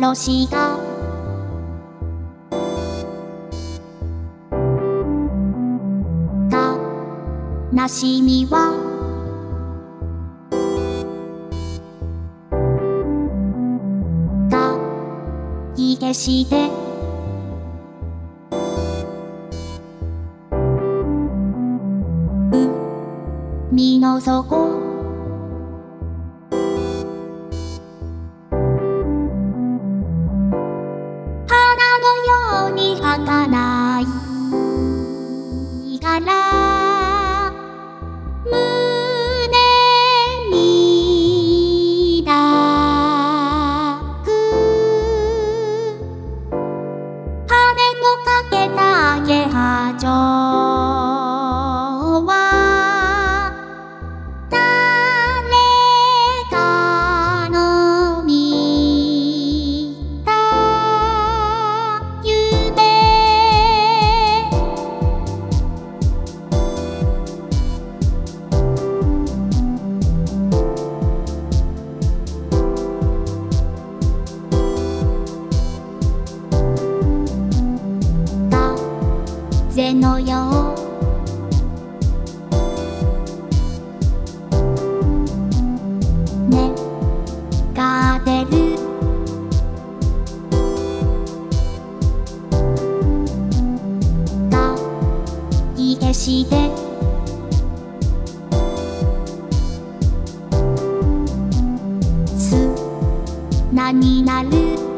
幻が。悲しみは。た消して。海の底かないからのよ。ね。が出る。が消して。すなになる。